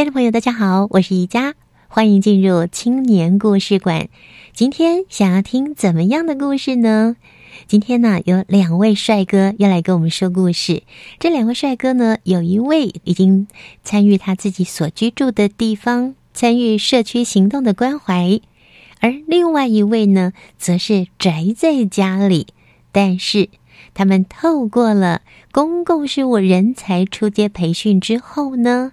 亲爱的朋友，大家好，我是宜佳，欢迎进入青年故事馆。今天想要听怎么样的故事呢？今天呢，有两位帅哥要来跟我们说故事。这两位帅哥呢，有一位已经参与他自己所居住的地方，参与社区行动的关怀，而另外一位呢，则是宅在家里，但是。他们透过了公共事务人才出街培训之后呢，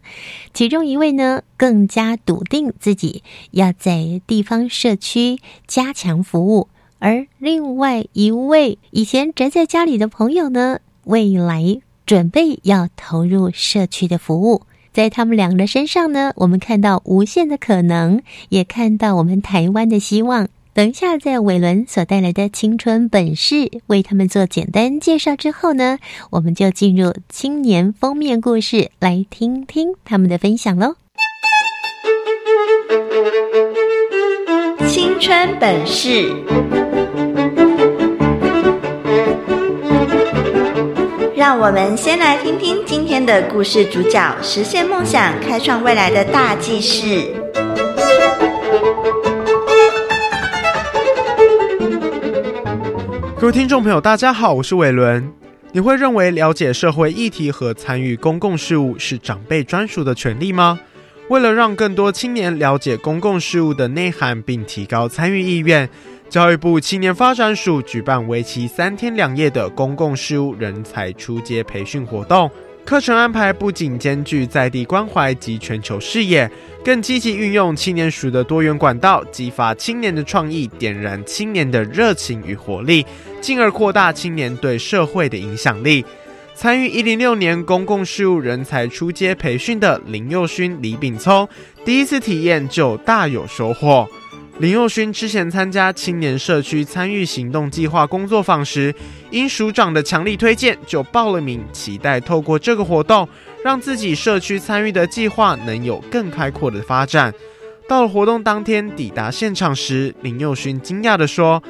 其中一位呢更加笃定自己要在地方社区加强服务，而另外一位以前宅在家里的朋友呢，未来准备要投入社区的服务。在他们两个的身上呢，我们看到无限的可能，也看到我们台湾的希望。等一下，在伟伦所带来的青春本事为他们做简单介绍之后呢，我们就进入青年封面故事，来听听他们的分享喽。青春本事，让我们先来听听今天的故事主角实现梦想、开创未来的大计事。各位听众朋友，大家好，我是伟伦。你会认为了解社会议题和参与公共事务是长辈专属的权利吗？为了让更多青年了解公共事务的内涵，并提高参与意愿，教育部青年发展署举办为期三天两夜的公共事务人才出街培训活动。课程安排不仅兼具在地关怀及全球视野，更积极运用青年署的多元管道，激发青年的创意，点燃青年的热情与活力，进而扩大青年对社会的影响力。参与一零六年公共事务人才出街培训的林佑勋、李炳聪，第一次体验就大有收获。林佑勋之前参加青年社区参与行动计划工作坊时，因署长的强力推荐，就报了名，期待透过这个活动，让自己社区参与的计划能有更开阔的发展。到了活动当天，抵达现场时，林佑勋惊讶地说：“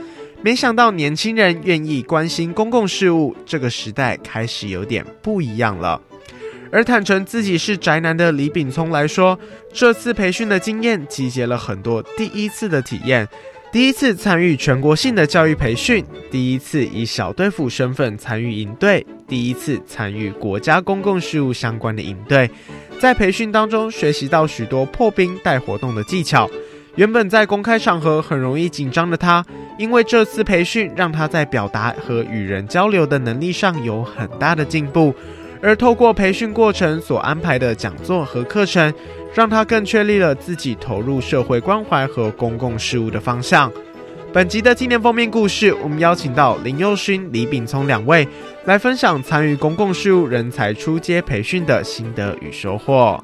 没想到年轻人愿意关心公共事务，这个时代开始有点不一样了。”而坦诚自己是宅男的李炳聪来说，这次培训的经验集结了很多第一次的体验：第一次参与全国性的教育培训，第一次以小队副身份参与营队，第一次参与国家公共事务相关的营队。在培训当中学习到许多破冰带活动的技巧。原本在公开场合很容易紧张的他，因为这次培训让他在表达和与人交流的能力上有很大的进步。而透过培训过程所安排的讲座和课程，让他更确立了自己投入社会关怀和公共事务的方向。本集的纪念封面故事，我们邀请到林佑勋、李炳聪两位来分享参与公共事务人才出街培训的心得与收获。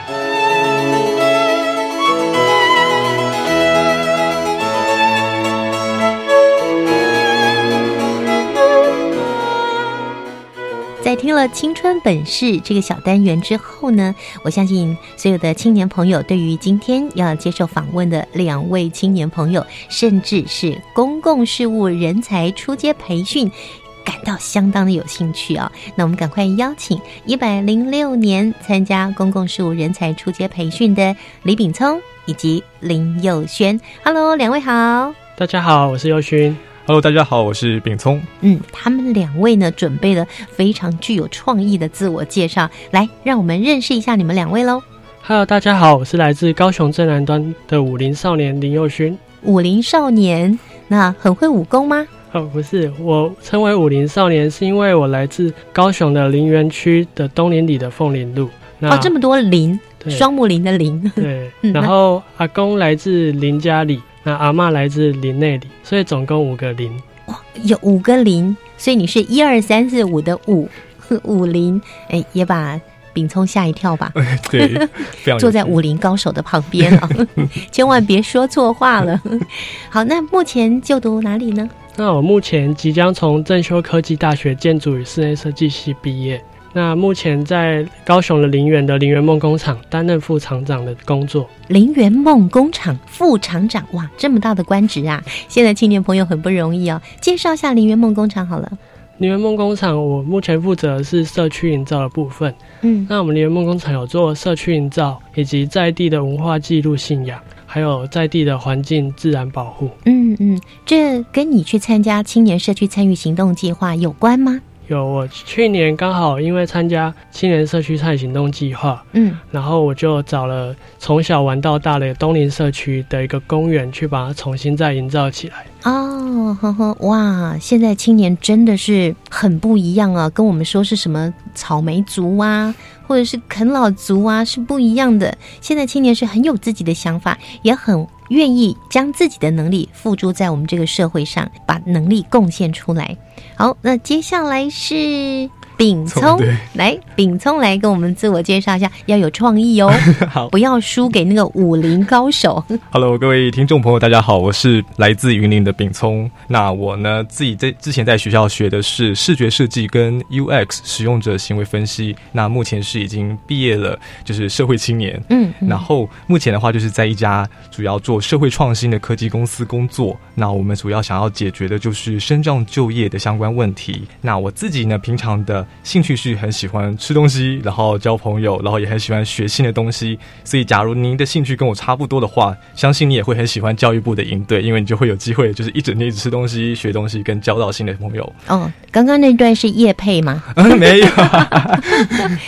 在听了《青春本事》这个小单元之后呢，我相信所有的青年朋友对于今天要接受访问的两位青年朋友，甚至是公共事务人才出街培训。感到相当的有兴趣啊！那我们赶快邀请一百零六年参加公共事务人才出街培训的李炳聪以及林佑轩。Hello，两位好。大家好，我是佑勋。Hello，大家好，我是炳聪。嗯，他们两位呢准备了非常具有创意的自我介绍，来让我们认识一下你们两位喽。Hello，大家好，我是来自高雄正南端的武林少年林佑勋。武林少年，那很会武功吗？哦，不是，我称为武林少年，是因为我来自高雄的林园区的东林里的凤林路。哦，这么多林，双木林的林。对，然后阿公来自林家里，那阿妈来自林内里，所以总共五个林。哇，有五个林，所以你是一二三四五的五 五林，哎，也把炳聪吓一跳吧？对，坐在武林高手的旁边啊，千万别说错话了。好，那目前就读哪里呢？那我目前即将从正修科技大学建筑与室内设计系毕业。那目前在高雄的林园的林园梦工厂担任副厂长的工作。林园梦工厂副厂长，哇，这么大的官职啊！现在青年朋友很不容易哦。介绍一下林园梦工厂好了。林园梦工厂，我目前负责是社区营造的部分。嗯，那我们林园梦工厂有做社区营造，以及在地的文化记录信仰。还有在地的环境自然保护，嗯嗯，这跟你去参加青年社区参与行动计划有关吗？有，我去年刚好因为参加青年社区参与行动计划，嗯，然后我就找了从小玩到大的东林社区的一个公园，去把它重新再营造起来。哦，呵呵，哇，现在青年真的是很不一样啊，跟我们说是什么草莓族啊。或者是啃老族啊，是不一样的。现在青年是很有自己的想法，也很愿意将自己的能力付诸在我们这个社会上，把能力贡献出来。好，那接下来是。炳聪，来，炳聪来跟我们自我介绍一下，要有创意哦，好，不要输给那个武林高手。Hello，各位听众朋友，大家好，我是来自云林的炳聪。那我呢，自己在之前在学校学的是视觉设计跟 UX 使用者行为分析。那目前是已经毕业了，就是社会青年。嗯，然后目前的话，就是在一家主要做社会创新的科技公司工作。那我们主要想要解决的就是深障就业的相关问题。那我自己呢，平常的。兴趣是很喜欢吃东西，然后交朋友，然后也很喜欢学新的东西。所以，假如您的兴趣跟我差不多的话，相信你也会很喜欢教育部的营队，因为你就会有机会，就是一整天一直吃东西、学东西，跟交到新的朋友。哦，刚刚那段是叶配吗？没有。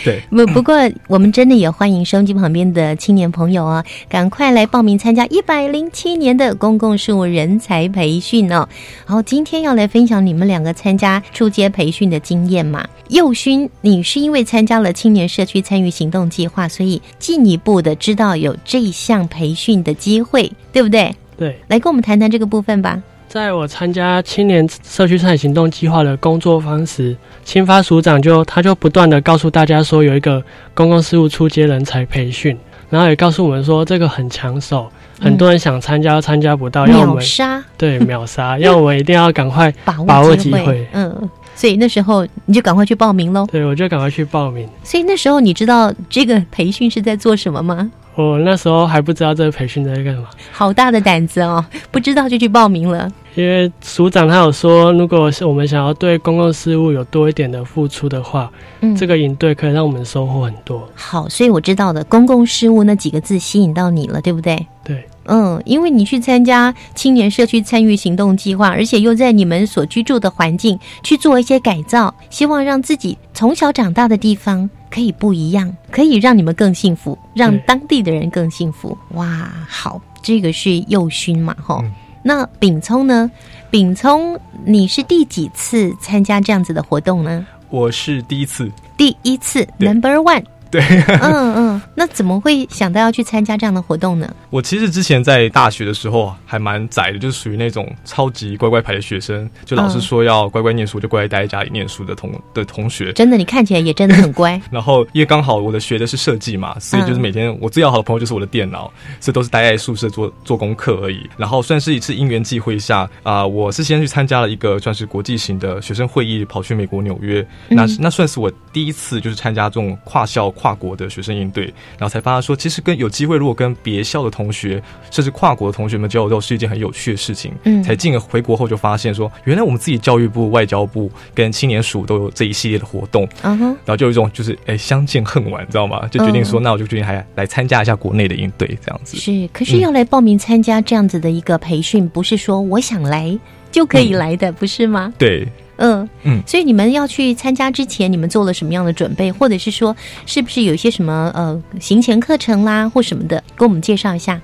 对，不不过我们真的也欢迎收音机旁边的青年朋友啊，赶快来报名参加一百零七年的公共事务人才培训哦。然后今天要来分享你们两个参加初阶培训的经验嘛。佑勋，你是因为参加了青年社区参与行动计划，所以进一步的知道有这项培训的机会，对不对？对，来跟我们谈谈这个部分吧。在我参加青年社区参与行动计划的工作方时，青发署长就他就不断的告诉大家说，有一个公共事务出街人才培训，然后也告诉我们说这个很抢手，很多人想参加参加不到，秒杀，对，秒杀，要我们一定要赶快 把握机会，嗯。所以那时候你就赶快去报名喽。对，我就赶快去报名。所以那时候你知道这个培训是在做什么吗？我那时候还不知道这个培训在干嘛。好大的胆子哦！不知道就去报名了。因为署长他有说，如果是我们想要对公共事务有多一点的付出的话，嗯，这个营队可以让我们收获很多。好，所以我知道的公共事务那几个字吸引到你了，对不对？对。嗯，因为你去参加青年社区参与行动计划，而且又在你们所居住的环境去做一些改造，希望让自己从小长大的地方可以不一样，可以让你们更幸福，让当地的人更幸福。哇，好，这个是幼勋嘛，哈。那炳聪呢？炳聪，你是第几次参加这样子的活动呢？我是第一次，第一次，Number One。对，嗯 嗯，那怎么会想到要去参加这样的活动呢？我其实之前在大学的时候还蛮宅的，就是属于那种超级乖乖牌的学生，就老师说要乖乖念书就乖乖待在家里念书的同的同学。真的，你看起来也真的很乖。然后因为刚好我的学的是设计嘛，所以就是每天我最要好的朋友就是我的电脑，所以都是待在宿舍做做功课而已。然后算是一次因缘际会下啊，我是先去参加了一个算是国际型的学生会议，跑去美国纽约，那那算是我第一次就是参加这种跨校跨国的学生应对，然后才发现说，其实跟有机会如果跟别校的同学，甚至跨国的同学们交流，都是一件很有趣的事情。嗯，才进而回国后就发现说，原来我们自己教育部、外交部跟青年署都有这一系列的活动。嗯哼，然后就有一种就是哎相见恨晚，你知道吗？就决定说，那我就决定还来参加一下国内的应对，这样子。是，可是要来报名参加这样子的一个培训，不是说我想来就可以来的，不是吗？对。嗯嗯，所以你们要去参加之前，你们做了什么样的准备，或者是说，是不是有一些什么呃行前课程啦，或什么的，给我们介绍一下。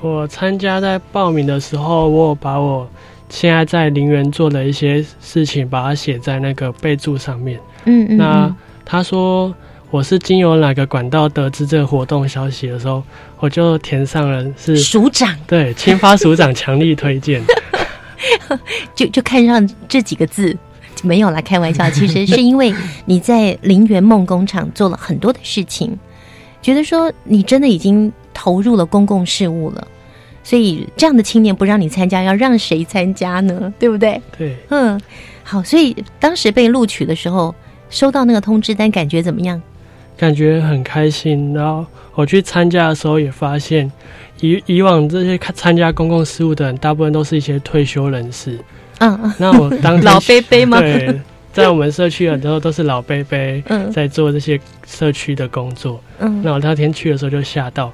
我参加在报名的时候，我把我现在在陵园做的一些事情，把它写在那个备注上面。嗯嗯。那他说我是经由哪个管道得知这个活动消息的时候，我就填上了是署长，对，青发署长强力推荐。就就看上这几个字，没有啦，开玩笑。其实是因为你在陵园梦工厂做了很多的事情，觉得说你真的已经投入了公共事务了，所以这样的青年不让你参加，要让谁参加呢？对不对？对，嗯，好。所以当时被录取的时候，收到那个通知单，感觉怎么样？感觉很开心。然后我去参加的时候，也发现。以以往这些参加公共事务的人，大部分都是一些退休人士。嗯嗯。那我当 老贝贝吗？对，在我们社区很多都是老贝贝，在做这些社区的工作。嗯。那我那天去的时候就吓到，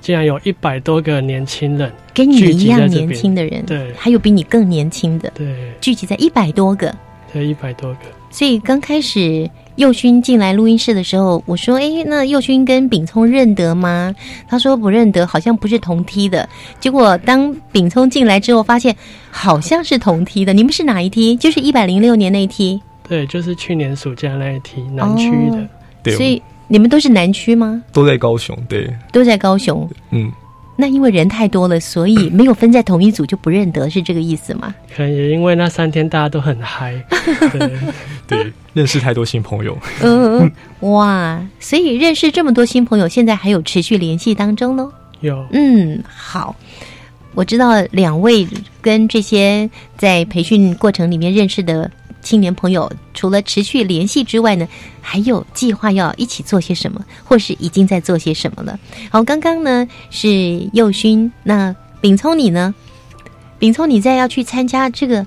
竟然有一百多个年轻人，跟你一样年轻的人，对，还有比你更年轻的，对，聚集在一百多个，对，一百多个。所以刚开始。佑勋进来录音室的时候，我说：“哎，那佑勋跟炳聪认得吗？”他说：“不认得，好像不是同梯的。”结果当炳聪进来之后，发现好像是同梯的。你们是哪一梯？就是一百零六年那一梯。对，就是去年暑假那一梯，南区的。对，所以你们都是南区吗？都在高雄，对，都在高雄。嗯。那因为人太多了，所以没有分在同一组就不认得，是这个意思吗？可能也因为那三天大家都很嗨，对，认识太多新朋友。嗯，哇，所以认识这么多新朋友，现在还有持续联系当中喽？有，嗯，好，我知道两位跟这些在培训过程里面认识的。青年朋友除了持续联系之外呢，还有计划要一起做些什么，或是已经在做些什么了。好，刚刚呢是幼勋，那秉聪你呢？秉聪你在要去参加这个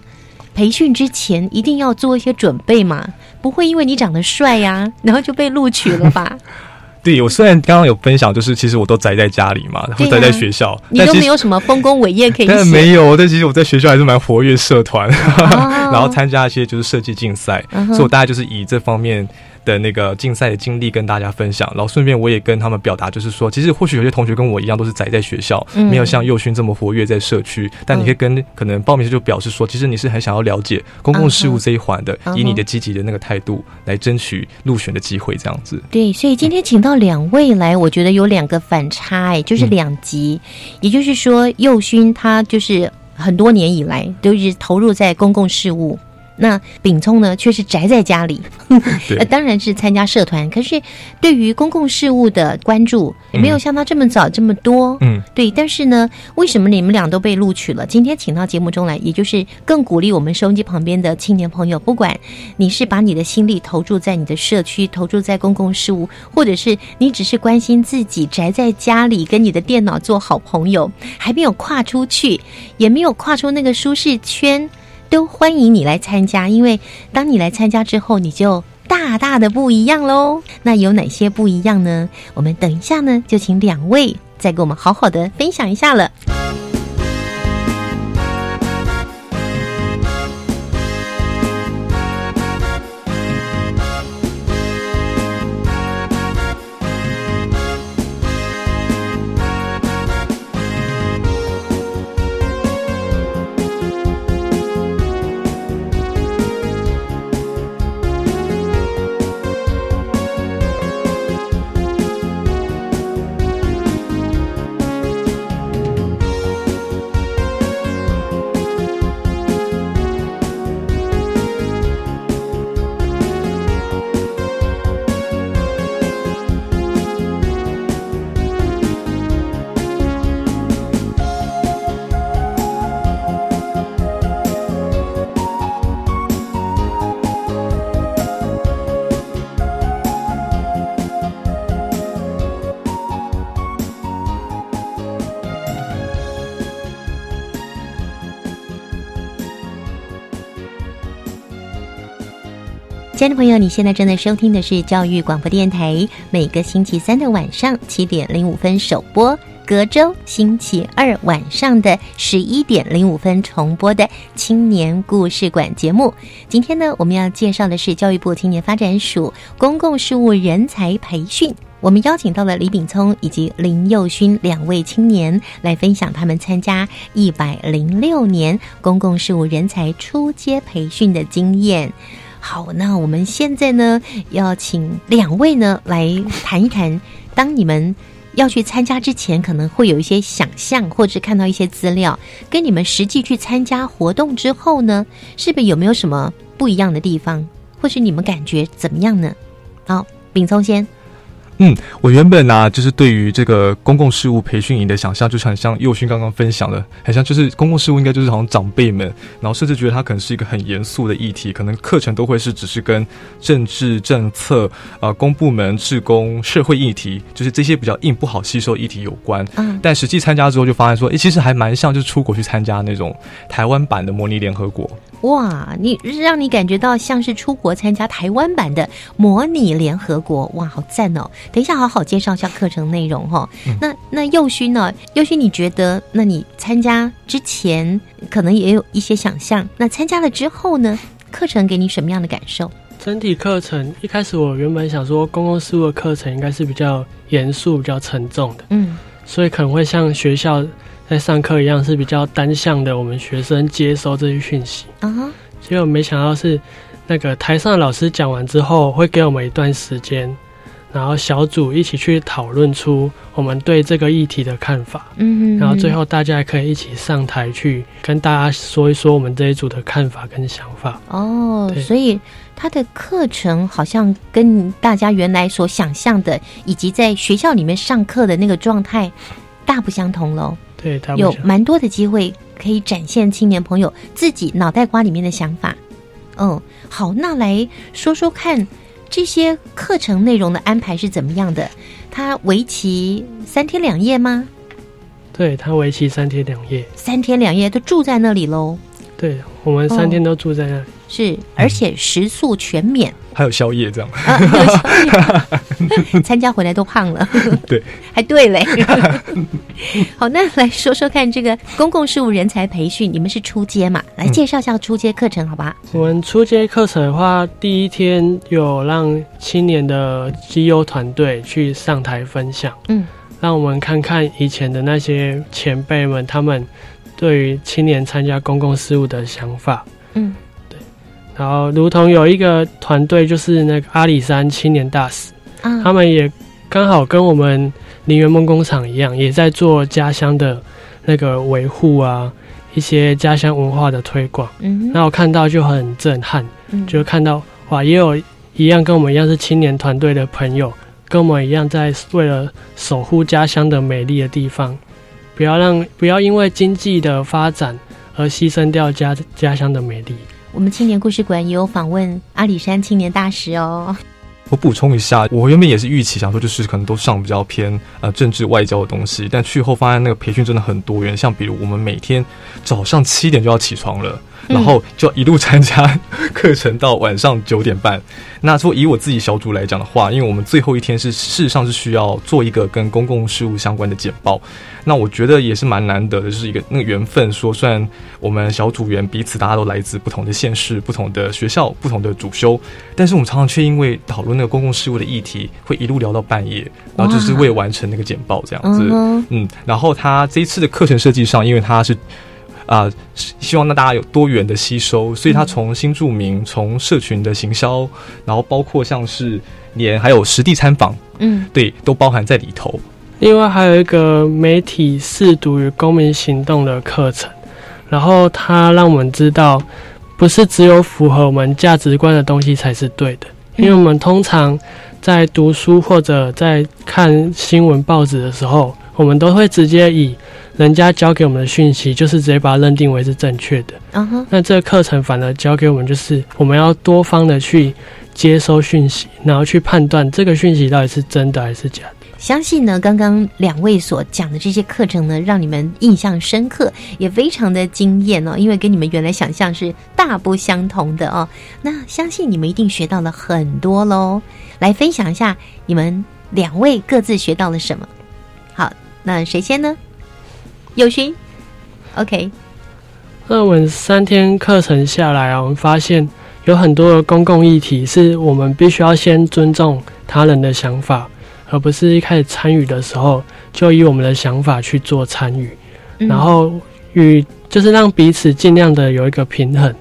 培训之前，一定要做一些准备嘛？不会因为你长得帅呀，然后就被录取了吧？对，我虽然刚刚有分享，就是其实我都宅在家里嘛，然后宅在学校，你都没有什么丰功伟业可以但。没有，但其实我在学校还是蛮活跃社团，然后参加一些就是设计竞赛，所以我大概就是以这方面。的那个竞赛的经历跟大家分享，然后顺便我也跟他们表达，就是说，其实或许有些同学跟我一样都是宅在学校，没有像佑勋这么活跃在社区，但你可以跟可能报名时就表示说，其实你是很想要了解公共事务这一环的，以你的积极的那个态度来争取入选的机会，这样子。对，所以今天请到两位来，我觉得有两个反差，哎，就是两极，也就是说，佑勋他就是很多年以来都一直投入在公共事务。那秉聪呢，却是宅在家里，呃，当然是参加社团。可是对于公共事务的关注，也没有像他这么早这么多。嗯，对。但是呢，为什么你们俩都被录取了？今天请到节目中来，也就是更鼓励我们收音机旁边的青年朋友，不管你是把你的心力投注在你的社区，投注在公共事务，或者是你只是关心自己宅在家里，跟你的电脑做好朋友，还没有跨出去，也没有跨出那个舒适圈。都欢迎你来参加，因为当你来参加之后，你就大大的不一样喽。那有哪些不一样呢？我们等一下呢，就请两位再给我们好好的分享一下了。亲爱的朋友，你现在正在收听的是教育广播电台，每个星期三的晚上七点零五分首播，隔周星期二晚上的十一点零五分重播的青年故事馆节目。今天呢，我们要介绍的是教育部青年发展署公共事务人才培训。我们邀请到了李炳聪以及林佑勋两位青年来分享他们参加一百零六年公共事务人才初阶培训的经验。好，那我们现在呢，要请两位呢来谈一谈，当你们要去参加之前，可能会有一些想象，或者看到一些资料，跟你们实际去参加活动之后呢，是不是有没有什么不一样的地方，或是你们感觉怎么样呢？好，丙聪先。嗯，我原本呢，就是对于这个公共事务培训营的想象，就是很像佑勋刚刚分享的，很像就是公共事务应该就是好像长辈们，然后甚至觉得它可能是一个很严肃的议题，可能课程都会是只是跟政治政策、啊公部门、职工、社会议题，就是这些比较硬不好吸收议题有关。嗯，但实际参加之后就发现说，诶，其实还蛮像就是出国去参加那种台湾版的模拟联合国。哇，你让你感觉到像是出国参加台湾版的模拟联合国，哇，好赞哦！等一下，好好介绍一下课程内容哈。那那幼勋呢？幼勋，你觉得？那你参加之前可能也有一些想象，那参加了之后呢？课程给你什么样的感受？整体课程一开始我原本想说，公共事务的课程应该是比较严肃、比较沉重的，嗯，所以可能会像学校。在上课一样是比较单向的，我们学生接收这些讯息。啊哈，结果没想到是那个台上的老师讲完之后，会给我们一段时间，然后小组一起去讨论出我们对这个议题的看法。嗯，然后最后大家可以一起上台去跟大家说一说我们这一组的看法跟想法。哦，所以他的课程好像跟大家原来所想象的，以及在学校里面上课的那个状态大不相同喽。对，有蛮多的机会可以展现青年朋友自己脑袋瓜里面的想法。嗯，好，那来说说看这些课程内容的安排是怎么样的？它为期三天两夜吗？对，它为期三天两夜，三天两夜都住在那里喽。对，我们三天都住在那里。是，而且食宿全免，还有宵夜这样。参加回来都胖了。对，还对嘞。好，那来说说看，这个公共事务人才培训，你们是初阶嘛？来介绍一下初阶课程，好吧？我们初阶课程的话，第一天有让青年的绩优团队去上台分享，嗯，让我们看看以前的那些前辈们，他们对于青年参加公共事务的想法，嗯。对。然后，如同有一个团队，就是那个阿里山青年大使，他们也刚好跟我们林园梦工厂一样，也在做家乡的那个维护啊，一些家乡文化的推广。嗯，那我看到就很震撼，就看到哇，也有一样跟我们一样是青年团队的朋友，跟我们一样在为了守护家乡的美丽的地方，不要让不要因为经济的发展而牺牲掉家家乡的美丽。我们青年故事馆也有访问阿里山青年大使哦。我补充一下，我原本也是预期想说，就是可能都上比较偏呃政治外交的东西，但去后发现那个培训真的很多元，像比如我们每天早上七点就要起床了。然后就一路参加 课程到晚上九点半。那说以我自己小组来讲的话，因为我们最后一天是事实上是需要做一个跟公共事务相关的简报。那我觉得也是蛮难得的，就是一个那个缘分。说虽然我们小组员彼此大家都来自不同的县市、不同的学校、不同的主修，但是我们常常却因为讨论那个公共事务的议题，会一路聊到半夜，然后就是为完成那个简报这样子。嗯，然后他这一次的课程设计上，因为他是。啊，希望让大家有多元的吸收，所以他从新著名，从社群的行销，然后包括像是连还有实地参访，嗯，对，都包含在里头。另外还有一个媒体试读与公民行动的课程，然后它让我们知道，不是只有符合我们价值观的东西才是对的，因为我们通常在读书或者在看新闻报纸的时候，我们都会直接以。人家教给我们的讯息，就是直接把它认定为是正确的。嗯哼，那这个课程反而教给我们，就是我们要多方的去接收讯息，然后去判断这个讯息到底是真的还是假的。相信呢，刚刚两位所讲的这些课程呢，让你们印象深刻，也非常的惊艳哦。因为跟你们原来想象是大不相同的哦。那相信你们一定学到了很多喽。来分享一下你们两位各自学到了什么。好，那谁先呢？友勋，OK。那我们三天课程下来啊，我们发现有很多的公共议题是我们必须要先尊重他人的想法。而不是一开始参与的时候就以我们的想法去做参与，然后与就是让彼此尽量的有一个平衡，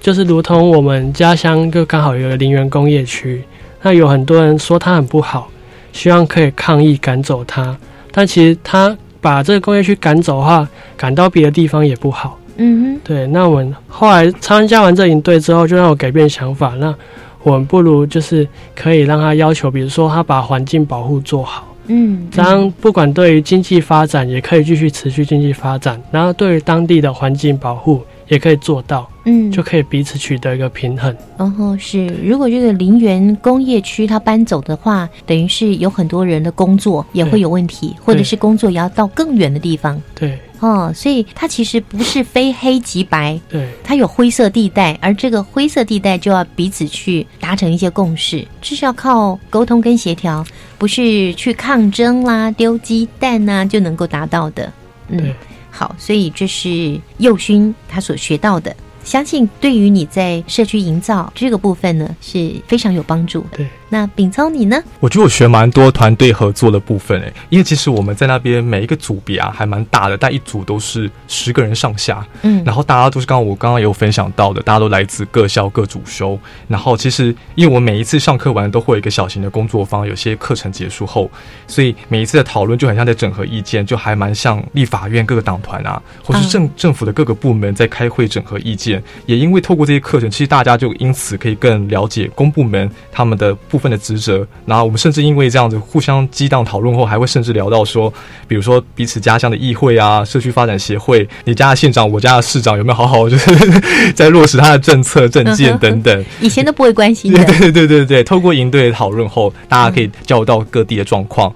就是如同我们家乡就刚好有个林园工业区，那有很多人说它很不好，希望可以抗议赶走它，但其实他把这个工业区赶走的话，赶到别的地方也不好。嗯哼，对。那我们后来参加完这营队之后，就让我改变想法，那。我们不如就是可以让他要求，比如说他把环境保护做好，嗯，这样不管对于经济发展也可以继续持续经济发展，然后对于当地的环境保护也可以做到，嗯，就可以彼此取得一个平衡。然后是，如果这个林园工业区它搬走的话，等于是有很多人的工作也会有问题，或者是工作也要到更远的地方，对。哦，所以它其实不是非黑即白，对，它有灰色地带，而这个灰色地带就要彼此去达成一些共识，这是要靠沟通跟协调，不是去抗争啦、丢鸡蛋呐就能够达到的。嗯，好，所以这是佑勋他所学到的。相信对于你在社区营造这个部分呢，是非常有帮助的。对，那秉聪你呢？我觉得我学蛮多团队合作的部分诶，因为其实我们在那边每一个组别啊还蛮大的，但一组都是十个人上下。嗯，然后大家都是刚刚我刚刚也有分享到的，大家都来自各校各主修。然后其实因为我每一次上课完都会有一个小型的工作坊，有些课程结束后，所以每一次的讨论就很像在整合意见，就还蛮像立法院各个党团啊，或是政政府的各个部门在开会整合意见。也因为透过这些课程，其实大家就因此可以更了解公部门他们的部分的职责。然后我们甚至因为这样子互相激荡讨论后，还会甚至聊到说，比如说彼此家乡的议会啊、社区发展协会，你家的县长、我家的市长有没有好好就是 在落实他的政策政见等等？以前都不会关心的。对 对对对对，透过营队讨论后，大家可以交流到各地的状况。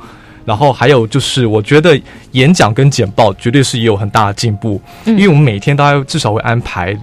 然后还有就是，我觉得演讲跟简报绝对是也有很大的进步，因为我们每天大概至少会安排。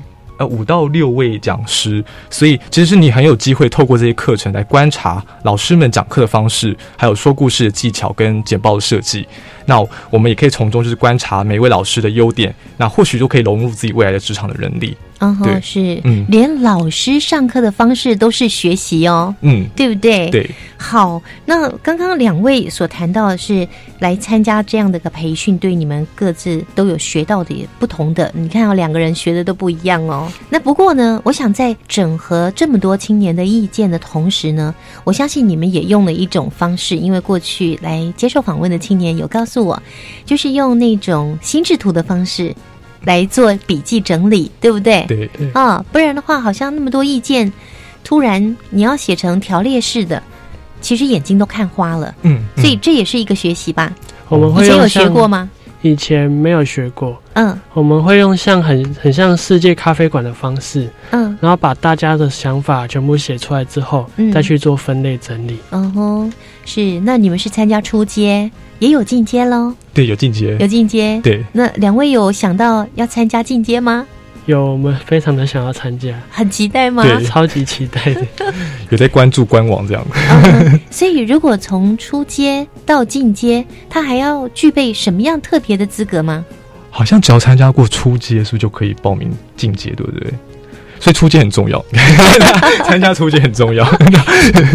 呃，五到六位讲师，所以其实你很有机会透过这些课程来观察老师们讲课的方式，还有说故事的技巧跟简报的设计。那我们也可以从中就是观察每位老师的优点，那或许就可以融入自己未来的职场的能力。嗯，哼，是，嗯，连老师上课的方式都是学习哦，嗯，对不对？对。好，那刚刚两位所谈到的是来参加这样的一个培训，对你们各自都有学到的不同的。你看到两个人学的都不一样哦。那不过呢，我想在整合这么多青年的意见的同时呢，我相信你们也用了一种方式，因为过去来接受访问的青年有告诉我，就是用那种心智图的方式。来做笔记整理，对不对？对对啊，不然的话，好像那么多意见，突然你要写成条列式的，其实眼睛都看花了。嗯，所以这也是一个学习吧。我们会以前有学过吗？以前没有学过。嗯，我们会用像很很像世界咖啡馆的方式，嗯，然后把大家的想法全部写出来之后，再去做分类整理。嗯哼，是。那你们是参加初阶？也有进阶喽，对，有进阶，有进阶，对。那两位有想到要参加进阶吗？有，我们非常的想要参加，很期待吗？对，超级期待的，有在关注官网这样。所以，如果从初阶到进阶，他还要具备什么样特别的资格吗？好像只要参加过初阶，是不是就可以报名进阶，对不对？所以出街很重要，参加出街很重要。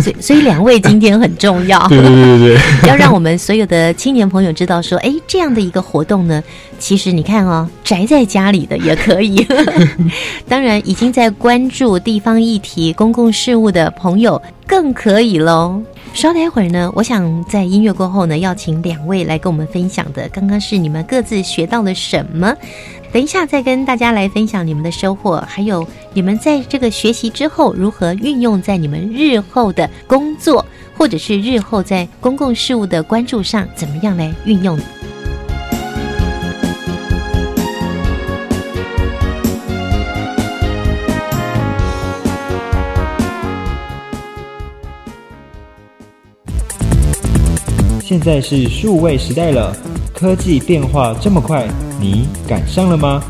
所以，所以两位今天很重要。对对对对对，要让我们所有的青年朋友知道说，哎，这样的一个活动呢，其实你看哦，宅在家里的也可以。当然，已经在关注地方议题、公共事务的朋友更可以喽。稍待一会儿呢，我想在音乐过后呢，要请两位来跟我们分享的，刚刚是你们各自学到了什么。等一下，再跟大家来分享你们的收获，还有你们在这个学习之后如何运用在你们日后的工作，或者是日后在公共事务的关注上，怎么样来运用？现在是数位时代了，科技变化这么快，你赶上了吗？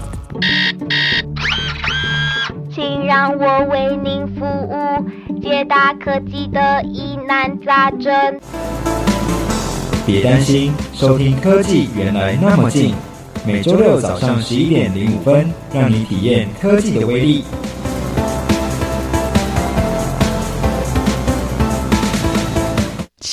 请让我为您服务，解答科技的疑难杂症。别担心，收听科技原来那么近，每周六早上十一点零五分，让你体验科技的威力。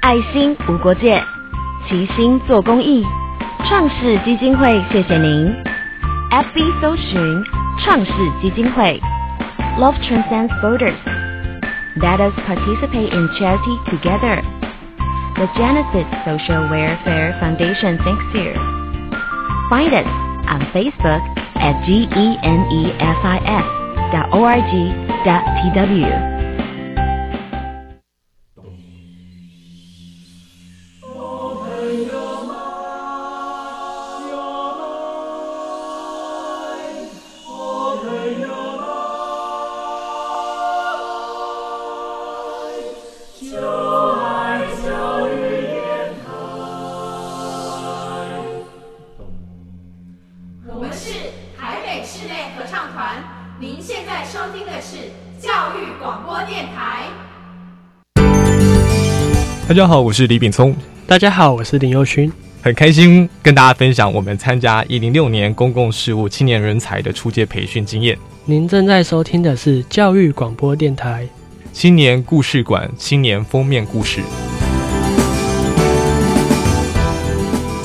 爱心无国界，齐心做公益。创世基金会，谢谢您。FB 搜寻创世基金会，Love transcends borders. Let us participate in charity together. The Genesis Social Welfare Foundation thanks you. Find us on Facebook at genesis 大家好，我是李炳聪。大家好，我是林佑勋。很开心跟大家分享我们参加一零六年公共事务青年人才的初阶培训经验。您正在收听的是教育广播电台青年故事馆青年封面故事。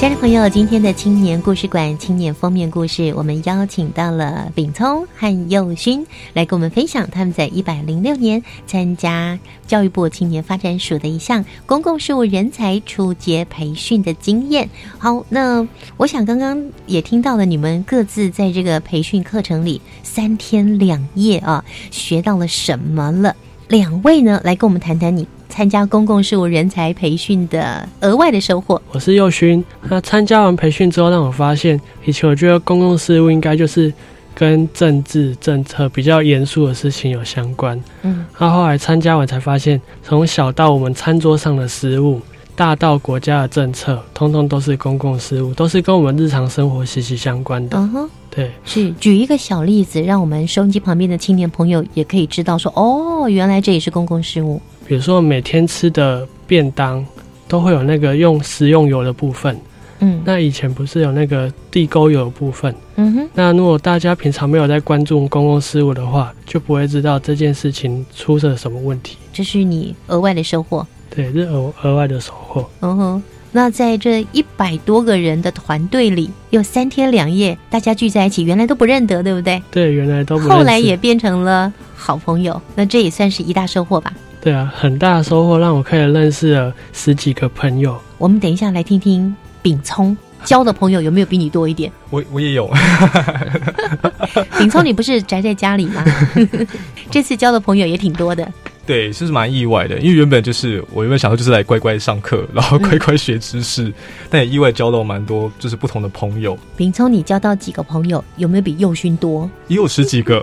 亲爱的朋友，今天的青年故事馆青年封面故事，我们邀请到了炳聪和佑勋来跟我们分享他们在一百零六年参加教育部青年发展署的一项公共事务人才初阶培训的经验。好，那我想刚刚也听到了，你们各自在这个培训课程里三天两夜啊，学到了什么了？两位呢，来跟我们谈谈你。参加公共事务人才培训的额外的收获。我是佑勋。那参加完培训之后，让我发现，以前我觉得公共事务应该就是跟政治政策比较严肃的事情有相关。嗯，那后来参加完才发现，从小到我们餐桌上的食物，大到国家的政策，通通都是公共事务，都是跟我们日常生活息息相关的。嗯哼，对，是举一个小例子，让我们收音机旁边的青年朋友也可以知道说，哦，原来这也是公共事务。比如说每天吃的便当都会有那个用食用油的部分，嗯，那以前不是有那个地沟油的部分，嗯哼，那如果大家平常没有在关注公共事务的话，就不会知道这件事情出了什么问题。这是你额外的收获，对，是额额外的收获。嗯哼，那在这一百多个人的团队里，有三天两夜大家聚在一起，原来都不认得，对不对？对，原来都不后来也变成了好朋友，那这也算是一大收获吧。对啊，很大的收获，让我可以认识了十几个朋友。我们等一下来听听炳聪交的朋友有没有比你多一点？我我也有。炳聪，你不是宅在家里吗？这次交的朋友也挺多的。对，就是蛮意外的，因为原本就是我原本想说就是来乖乖上课，然后乖乖学知识，但也意外交到蛮多就是不同的朋友。炳聪，你交到几个朋友？有没有比佑勋多？也有十几个。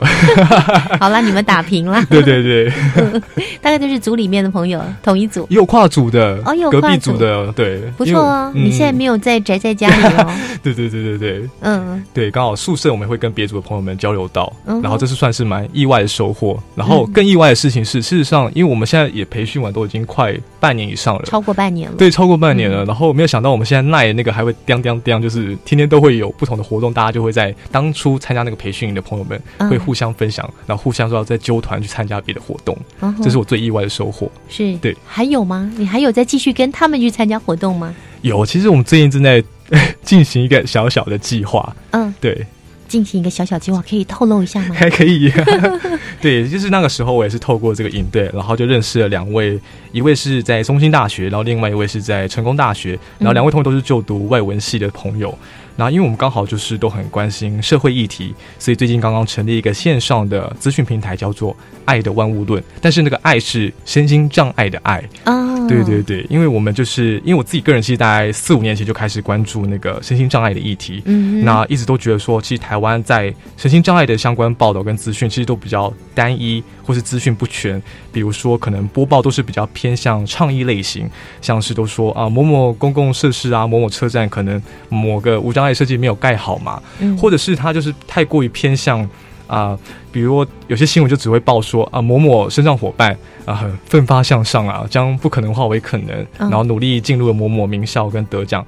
好了，你们打平了。对对对，大概就是组里面的朋友，同一组。也有跨组的，哦，有隔壁组的，对，不错哦。你现在没有在宅在家里哦。对对对对对，嗯，对，刚好宿舍我们会跟别组的朋友们交流到，然后这是算是蛮意外的收获。然后更意外的事情是，事实上，因为我们现在也培训完，都已经快半年以上了，超过半年了。对，超过半年了。然后没有想到，我们现在奈那个还会叮叮叮，就是天天都会有不同的活动，大家就会在当初参加那个培训营的朋友们会互相分享，然后互相说要再揪团去参加别的活动。这是我最意外的收获。是对，还有吗？你还有再继续跟他们去参加活动吗？有，其实我们最近正在 进行一个小小的计划。嗯，对。进行一个小小计划，可以透露一下吗？还可以，对，就是那个时候我也是透过这个营队，然后就认识了两位，一位是在中兴大学，然后另外一位是在成功大学，然后两位同学都是就读外文系的朋友。后，因为我们刚好就是都很关心社会议题，所以最近刚刚成立一个线上的资讯平台，叫做“爱的万物论”。但是那个“爱”是身心障碍的“爱”。哦，对对对，因为我们就是因为我自己个人其实大概四五年前就开始关注那个身心障碍的议题。嗯，那一直都觉得说，其实台湾在身心障碍的相关报道跟资讯，其实都比较单一，或是资讯不全。比如说，可能播报都是比较偏向倡议类型，像是都说啊，某某公共设施啊，某某车站可能某个无障碍设计没有盖好嘛，或者是他就是太过于偏向啊，比如有些新闻就只会报说啊，某某身障伙伴啊很奋发向上啊，将不可能化为可能，然后努力进入了某某名校跟得奖。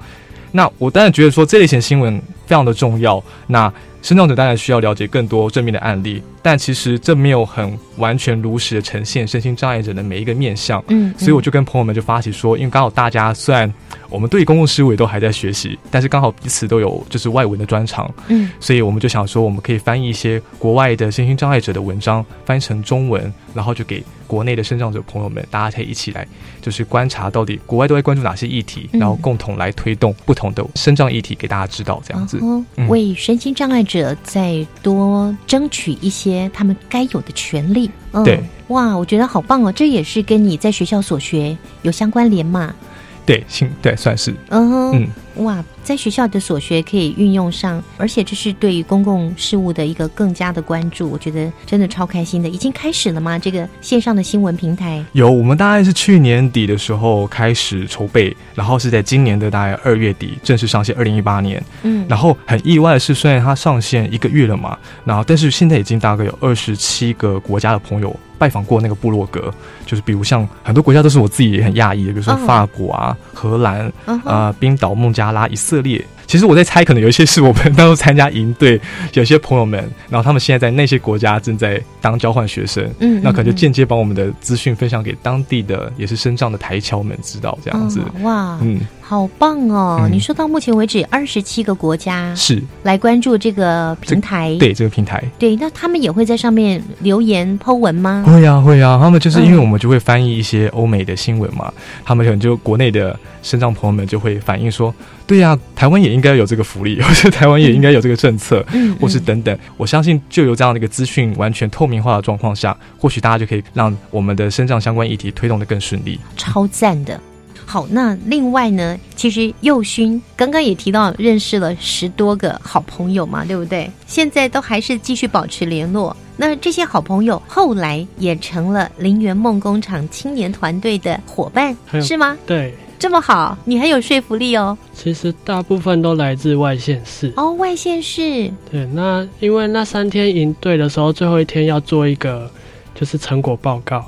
那我当然觉得说这类型新闻非常的重要。那生长者当然需要了解更多正面的案例，但其实这没有很完全如实的呈现身心障碍者的每一个面相。嗯，所以我就跟朋友们就发起说，因为刚好大家虽然我们对公共事务也都还在学习，但是刚好彼此都有就是外文的专长。嗯，所以我们就想说，我们可以翻译一些国外的身心障碍者的文章，翻译成中文，然后就给国内的生长者朋友们，大家可以一起来就是观察到底国外都在关注哪些议题，然后共同来推动不同的生障议题给大家知道，这样子为身心障碍者。再多争取一些他们该有的权利。对，哇，我觉得好棒哦！这也是跟你在学校所学有相关联嘛？对，行，对，算是。嗯嗯。哇，在学校的所学可以运用上，而且这是对于公共事务的一个更加的关注，我觉得真的超开心的。已经开始了吗？这个线上的新闻平台有，我们大概是去年底的时候开始筹备，然后是在今年的大概二月底正式上线。二零一八年，嗯，然后很意外的是，虽然它上线一个月了嘛，然后但是现在已经大概有二十七个国家的朋友拜访过那个部落格，就是比如像很多国家都是我自己也很讶异的，比如说法国啊、荷兰啊、冰岛、孟加。加拉、以色列。其实我在猜，可能有一些是我们当初参加营队，有些朋友们，然后他们现在在那些国家正在当交换学生，嗯，那可能就间接把我们的资讯分享给当地的也是身障的台侨们知道，这样子，哇，嗯，好棒哦！你说到目前为止二十七个国家是来关注这个平台，对这个平台，对，那他们也会在上面留言抛文吗？会啊，会啊，他们就是因为我们就会翻译一些欧美的新闻嘛，他们可能就国内的身障朋友们就会反映说。对呀，台湾也应该有这个福利，或者台湾也应该有这个政策，或是等等。我相信，就有这样的一个资讯完全透明化的状况下，或许大家就可以让我们的身障相关议题推动的更顺利。超赞的！好，那另外呢，其实佑勋刚刚也提到认识了十多个好朋友嘛，对不对？现在都还是继续保持联络。那这些好朋友后来也成了林园梦工厂青年团队的伙伴，是吗？对。这么好，你很有说服力哦。其实大部分都来自外县市哦，外县市。对，那因为那三天营队的时候，最后一天要做一个就是成果报告，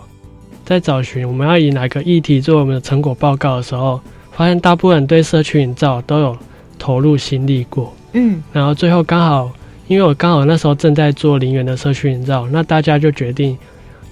在找寻我们要以哪个议题做我们的成果报告的时候，发现大部分人对社区营造都有投入心力过。嗯，然后最后刚好，因为我刚好那时候正在做林园的社区营造，那大家就决定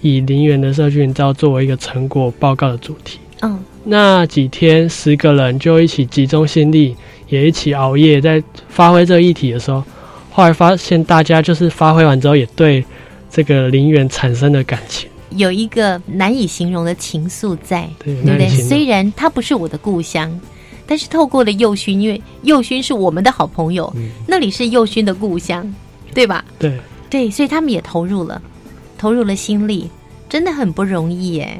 以林园的社区营造作为一个成果报告的主题。嗯。那几天，十个人就一起集中心力，也一起熬夜，在发挥这个议题的时候，后来发现大家就是发挥完之后，也对这个陵园产生了感情，有一个难以形容的情愫在，对不对？虽然它不是我的故乡，但是透过了幼勋，因为幼勋是我们的好朋友，那里是幼勋的故乡，对吧？对对，所以他们也投入了，投入了心力，真的很不容易耶。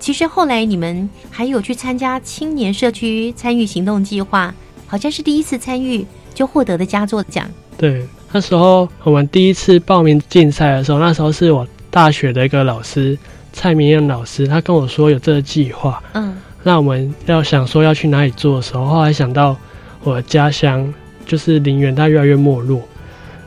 其实后来你们还有去参加青年社区参与行动计划，好像是第一次参与就获得的佳作奖。对，那时候我们第一次报名竞赛的时候，那时候是我大学的一个老师蔡明燕老师，他跟我说有这个计划。嗯，那我们要想说要去哪里做的时候，后来想到我的家乡就是林园，它越来越没落，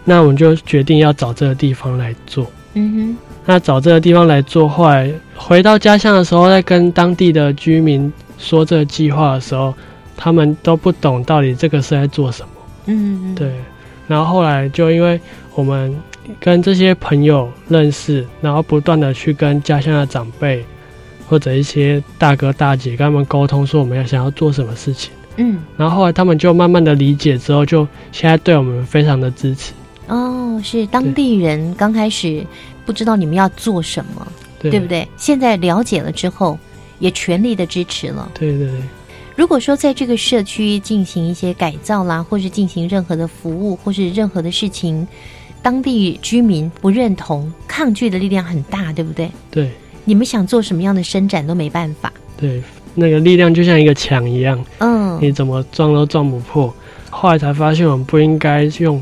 那我们就决定要找这个地方来做。嗯哼。那找这个地方来做，后来回到家乡的时候，在跟当地的居民说这个计划的时候，他们都不懂到底这个是在做什么。嗯，对。然后后来就因为我们跟这些朋友认识，然后不断的去跟家乡的长辈或者一些大哥大姐跟他们沟通，说我们要想要做什么事情。嗯。然后后来他们就慢慢的理解之后，就现在对我们非常的支持。哦，是当地人刚开始不知道你们要做什么，对不对？现在了解了之后，也全力的支持了。对对对。如果说在这个社区进行一些改造啦，或是进行任何的服务，或是任何的事情，当地居民不认同、抗拒的力量很大，对不对？对。你们想做什么样的伸展都没办法。对，那个力量就像一个墙一样，嗯，你怎么撞都撞不破。后来才发现，我们不应该用，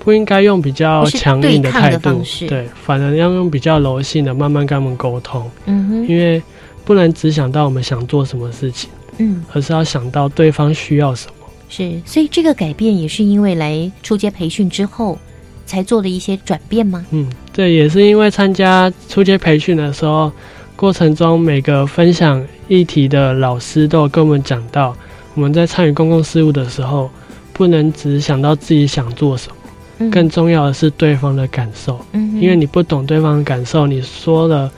不应该用比较强硬的态度，式对，反而要用比较柔性的，慢慢跟他们沟通。嗯哼，因为不能只想到我们想做什么事情。嗯，而是要想到对方需要什么。是，所以这个改变也是因为来出街培训之后，才做了一些转变吗？嗯，对，也是因为参加出街培训的时候，过程中每个分享议题的老师都有跟我们讲到，我们在参与公共事务的时候，不能只想到自己想做什么，更重要的是对方的感受。嗯，因为你不懂对方的感受，你说了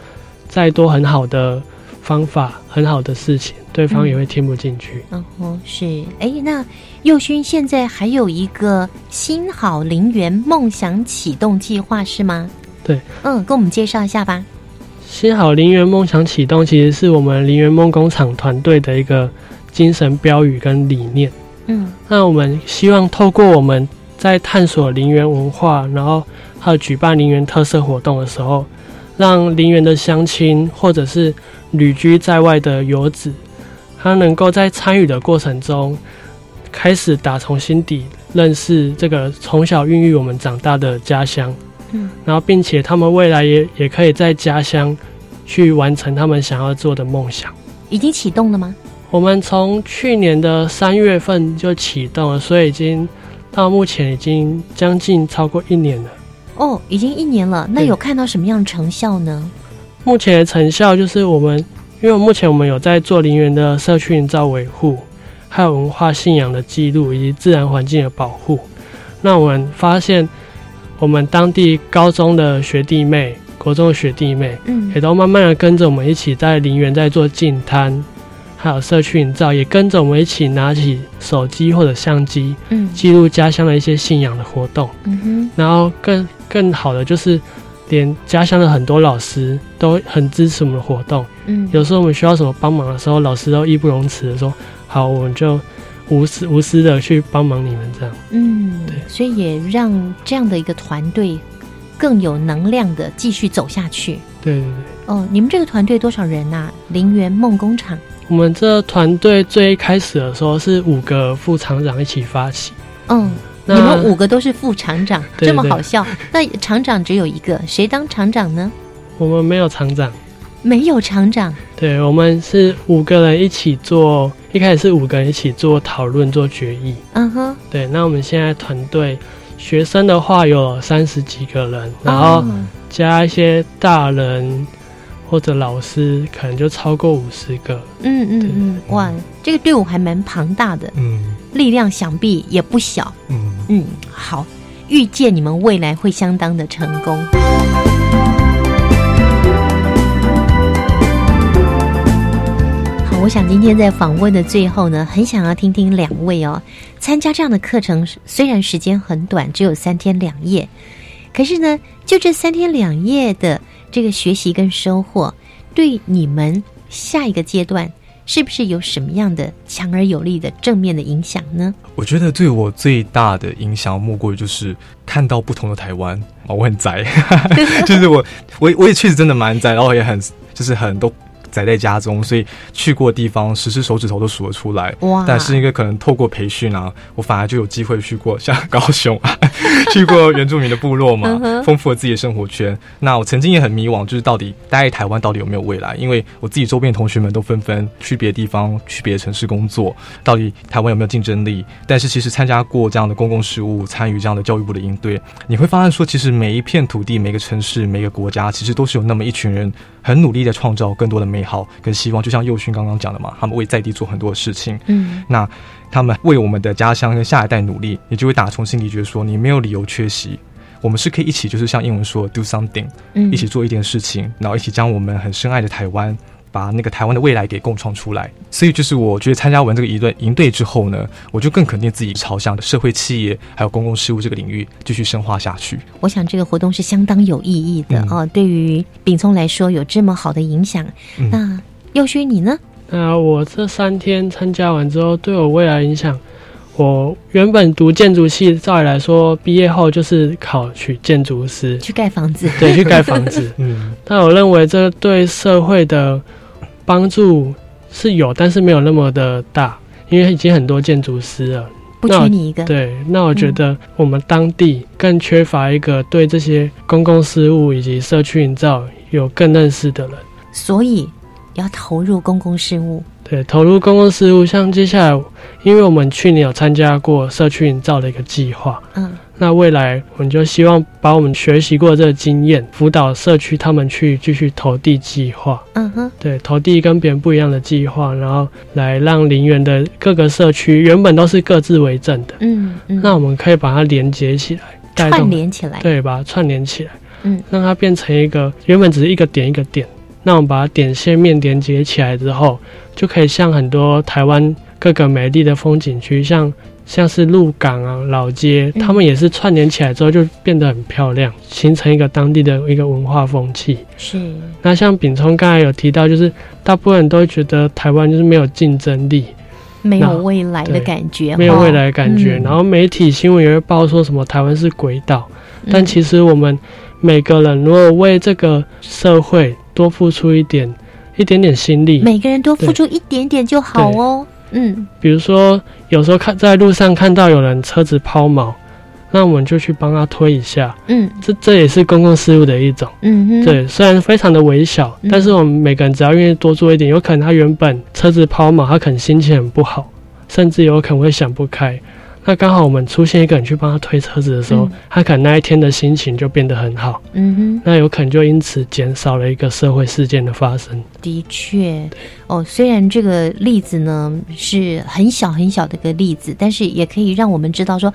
再多很好的方法、很好的事情。对方也会听不进去。嗯哼，是。哎，那佑勋现在还有一个新好陵园梦想启动计划是吗？对。嗯，跟我们介绍一下吧。新好陵园梦想启动其实是我们陵园梦工厂团队的一个精神标语跟理念。嗯。那我们希望透过我们在探索陵园文化，然后还有举办陵园特色活动的时候，让陵园的乡亲或者是旅居在外的游子。他能够在参与的过程中，开始打从心底认识这个从小孕育我们长大的家乡，嗯，然后并且他们未来也也可以在家乡去完成他们想要做的梦想。已经启动了吗？我们从去年的三月份就启动了，所以已经到目前已经将近超过一年了。哦，已经一年了，那有看到什么样的成效呢？目前的成效就是我们。因为目前我们有在做陵园的社区营造维护，还有文化信仰的记录以及自然环境的保护。那我们发现，我们当地高中的学弟妹、国中的学弟妹，嗯，也都慢慢的跟着我们一起在陵园在做净滩，还有社区营造，也跟着我们一起拿起手机或者相机，嗯，记录家乡的一些信仰的活动。嗯哼，然后更更好的就是。连家乡的很多老师都很支持我们的活动，嗯，有时候我们需要什么帮忙的时候，老师都义不容辞的说：“好，我们就无私无私的去帮忙你们。”这样，嗯，对，所以也让这样的一个团队更有能量的继续走下去。对对对。哦，你们这个团队多少人呐？陵园梦工厂。我们这团队最开始的时候是五个副厂长一起发起。嗯。你们五个都是副厂长，这么好笑。那厂长只有一个，谁当厂长呢？我们没有厂长，没有厂长。对，我们是五个人一起做，一开始是五个人一起做讨论、做决议。嗯哼。对，那我们现在团队学生的话有三十几个人，然后加一些大人。或者老师可能就超过五十个，嗯嗯嗯，哇，这个队伍还蛮庞大的，嗯，力量想必也不小，嗯。嗯，好，预见你们未来会相当的成功。好，我想今天在访问的最后呢，很想要听听两位哦，参加这样的课程，虽然时间很短，只有三天两夜，可是呢，就这三天两夜的。这个学习跟收获，对你们下一个阶段是不是有什么样的强而有力的正面的影响呢？我觉得对我最大的影响，莫过于就是看到不同的台湾啊！我很宅，就是我我我也确实真的蛮宅，然后也很就是很多。宅在家中，所以去过地方，十只手指头都数得出来。哇！但是因为可能透过培训啊，我反而就有机会去过像高雄啊，去过原住民的部落嘛，丰富了自己的生活圈。那我曾经也很迷惘，就是到底待在台湾到底有没有未来？因为我自己周边同学们都纷纷去别的地方、去别的城市工作，到底台湾有没有竞争力？但是其实参加过这样的公共事务，参与这样的教育部的应对，你会发现说，其实每一片土地、每个城市、每个国家，其实都是有那么一群人很努力在创造更多的美。美好跟希望，就像佑勋刚刚讲的嘛，他们为在地做很多的事情。嗯，那他们为我们的家乡跟下一代努力，你就会打从心底觉得说，你没有理由缺席。我们是可以一起，就是像英文说 “do something”，嗯，一起做一点事情，然后一起将我们很深爱的台湾把那个台湾的未来给共创出来。所以就是我觉得参加完这个一队营队之后呢，我就更肯定自己朝向的社会企业还有公共事务这个领域继续深化下去。我想这个活动是相当有意义的哦，对于秉聪来说有这么好的影响。那佑勋你呢？那我这三天参加完之后，对我未来影响。我原本读建筑系，照理来说，毕业后就是考取建筑师，去盖房子。对，去盖房子。嗯，但我认为这对社会的帮助是有，但是没有那么的大，因为已经很多建筑师了，不缺你一个。对，那我觉得我们当地更缺乏一个对这些公共事务以及社区营造有更认识的人，所以要投入公共事务。对，投入公共事务，像接下来，因为我们去年有参加过社区营造的一个计划，嗯，那未来我们就希望把我们学习过这个经验，辅导社区他们去继续投递计划，嗯哼，对，投递跟别人不一样的计划，然后来让林园的各个社区原本都是各自为政的，嗯嗯，那我们可以把它连接起来，串联起来，对，把它串联起来，嗯，让它变成一个原本只是一个点一个点。那我们把点线面连接起来之后，就可以像很多台湾各个美丽的风景区，像像是鹿港啊、老街，他们也是串联起来之后就变得很漂亮，形成一个当地的一个文化风气。是。那像秉聪刚才有提到，就是大部分人都觉得台湾就是没有竞争力，没有未来的感觉，没有未来的感觉。然后媒体新闻也会报说什么台湾是鬼岛，但其实我们每个人如果为这个社会。多付出一点，一点点心力。每个人多付出一点点就好哦。嗯，比如说有时候看在路上看到有人车子抛锚，那我们就去帮他推一下。嗯，这这也是公共事务的一种。嗯哼，对，虽然非常的微小，但是我们每个人只要愿意多做一点，有可能他原本车子抛锚，他可能心情很不好，甚至有可能会想不开。那刚好我们出现一个人去帮他推车子的时候，他可能那一天的心情就变得很好。嗯哼，那有可能就因此减少了一个社会事件的发生。的确，哦，虽然这个例子呢是很小很小的一个例子，但是也可以让我们知道说，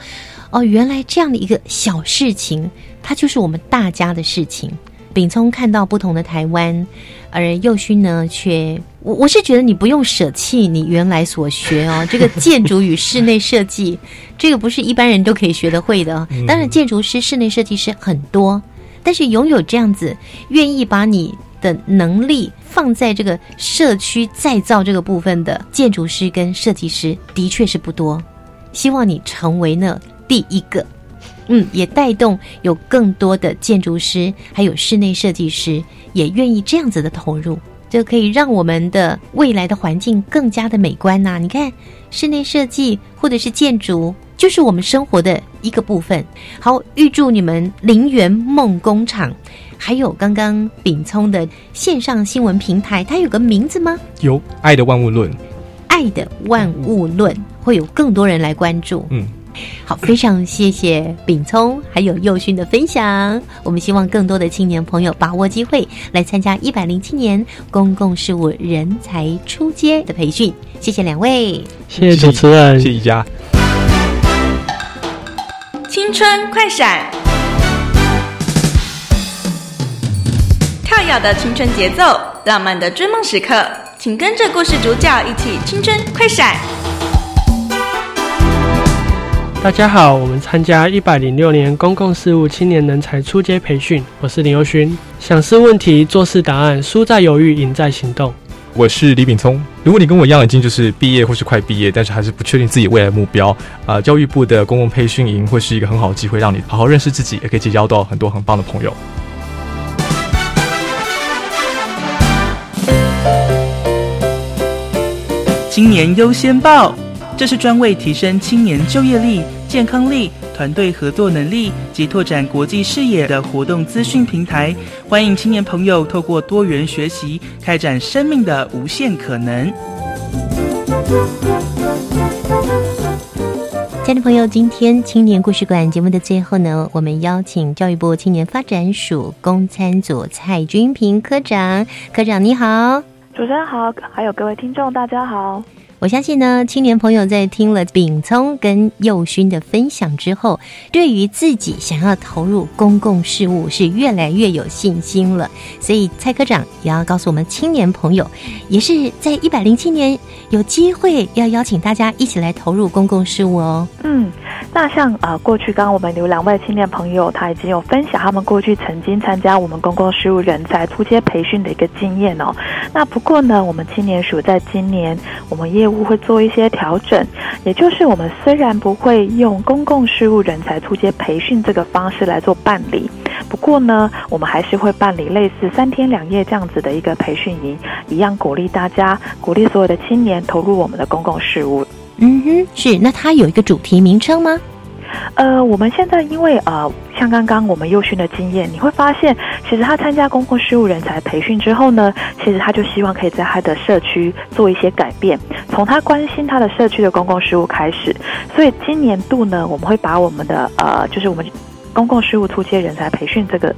哦，原来这样的一个小事情，它就是我们大家的事情。秉聪看到不同的台湾，而佑勋呢，却我我是觉得你不用舍弃你原来所学哦，这个建筑与室内设计，这个不是一般人都可以学得会的。当然，建筑师、室内设计师很多，但是拥有这样子愿意把你的能力放在这个社区再造这个部分的建筑师跟设计师，的确是不多。希望你成为那第一个。嗯，也带动有更多的建筑师，还有室内设计师也愿意这样子的投入，就可以让我们的未来的环境更加的美观呐。你看，室内设计或者是建筑，就是我们生活的一个部分。好，预祝你们陵园梦工厂，还有刚刚秉聪的线上新闻平台，它有个名字吗？有，爱的万物论。爱的万物论会有更多人来关注。嗯。好，非常谢谢秉聪还有佑勋的分享。我们希望更多的青年朋友把握机会来参加一百零七年公共事务人才出街的培训。谢谢两位，谢谢主持人，谢谢家。青春快闪，跳跃的青春节奏，浪漫的追梦时刻，请跟着故事主角一起青春快闪。大家好，我们参加一百零六年公共事务青年人才出街培训。我是林佑勋，想事问题，做事答案，输在犹豫，赢在行动。我是李炳聪。如果你跟我一样已经就是毕业或是快毕业，但是还是不确定自己未来目标，啊，教育部的公共培训营会是一个很好的机会，让你好好认识自己，也可以结交到很多很棒的朋友。今年优先报，这是专为提升青年就业力。健康力、团队合作能力及拓展国际视野的活动资讯平台，欢迎青年朋友透过多元学习，开展生命的无限可能。亲爱的朋友，今天青年故事馆节目的最后呢，我们邀请教育部青年发展署公参组蔡君平科长。科长你好，主持人好，还有各位听众大家好。我相信呢，青年朋友在听了炳聪跟佑勋的分享之后，对于自己想要投入公共事务是越来越有信心了。所以蔡科长也要告诉我们青年朋友，也是在一百零七年有机会要邀请大家一起来投入公共事务哦。嗯，那像呃过去刚刚我们有两位青年朋友，他已经有分享他们过去曾经参加我们公共事务人才出街培训的一个经验哦。那不过呢，我们青年署在今年我们业务会做一些调整，也就是我们虽然不会用公共事务人才出街培训这个方式来做办理，不过呢，我们还是会办理类似三天两夜这样子的一个培训营，一样鼓励大家，鼓励所有的青年投入我们的公共事务。嗯哼，是。那它有一个主题名称吗？呃，我们现在因为呃，像刚刚我们幼训的经验，你会发现，其实他参加公共事务人才培训之后呢，其实他就希望可以在他的社区做一些改变，从他关心他的社区的公共事务开始。所以今年度呢，我们会把我们的呃，就是我们公共事务突接人才培训这个。